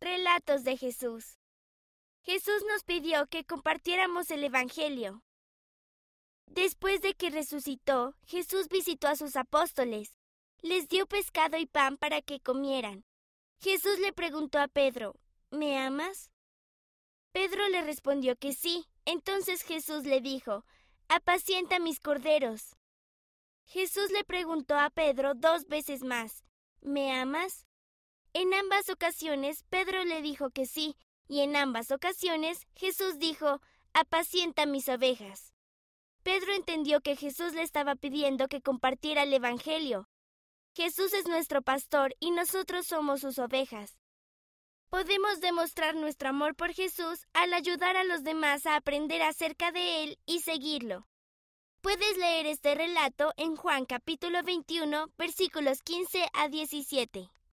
Relatos de Jesús. Jesús nos pidió que compartiéramos el Evangelio. Después de que resucitó, Jesús visitó a sus apóstoles. Les dio pescado y pan para que comieran. Jesús le preguntó a Pedro, ¿Me amas? Pedro le respondió que sí. Entonces Jesús le dijo, Apacienta mis corderos. Jesús le preguntó a Pedro dos veces más, ¿Me amas? En ambas ocasiones Pedro le dijo que sí, y en ambas ocasiones Jesús dijo, Apacienta mis ovejas. Pedro entendió que Jesús le estaba pidiendo que compartiera el Evangelio. Jesús es nuestro pastor y nosotros somos sus ovejas. Podemos demostrar nuestro amor por Jesús al ayudar a los demás a aprender acerca de Él y seguirlo. Puedes leer este relato en Juan capítulo 21 versículos 15 a 17.